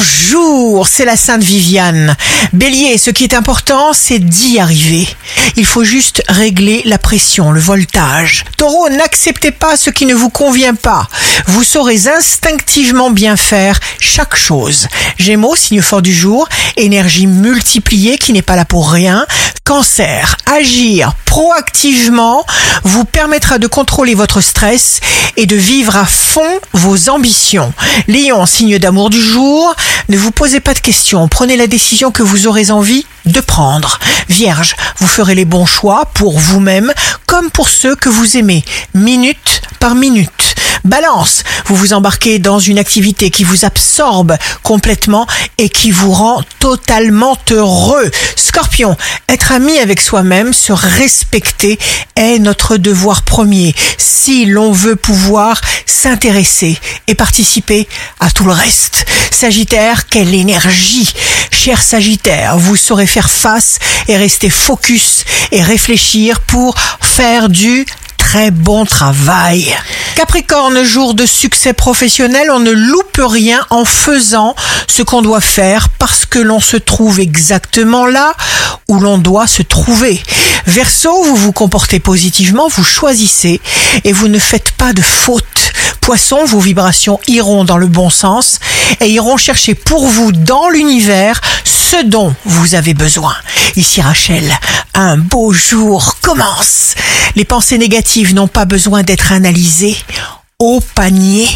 Bonjour, c'est la Sainte Viviane. Bélier, ce qui est important, c'est d'y arriver. Il faut juste régler la pression, le voltage. Taureau, n'acceptez pas ce qui ne vous convient pas. Vous saurez instinctivement bien faire chaque chose. Gémeaux, signe fort du jour, énergie multipliée qui n'est pas là pour rien. Cancer, agir proactivement vous permettra de contrôler votre stress et de vivre à fond vos ambitions. Lion, signe d'amour du jour, ne vous posez pas de questions, prenez la décision que vous aurez envie de prendre. Vierge, vous ferez les bons choix pour vous-même comme pour ceux que vous aimez, minute par minute. Balance, vous vous embarquez dans une activité qui vous absorbe complètement et qui vous rend totalement heureux. Scorpion, être ami avec soi-même, se respecter est notre devoir premier si l'on veut pouvoir s'intéresser et participer à tout le reste. Sagittaire, quelle énergie Cher Sagittaire, vous saurez faire face et rester focus et réfléchir pour faire du très bon travail. Capricorne, jour de succès professionnel, on ne loupe rien en faisant ce qu'on doit faire parce que l'on se trouve exactement là où l'on doit se trouver. Verseau, vous vous comportez positivement, vous choisissez et vous ne faites pas de fautes. Poisson, vos vibrations iront dans le bon sens et iront chercher pour vous dans l'univers ce dont vous avez besoin. Ici Rachel, un beau jour commence. Les pensées négatives n'ont pas besoin d'être analysées au panier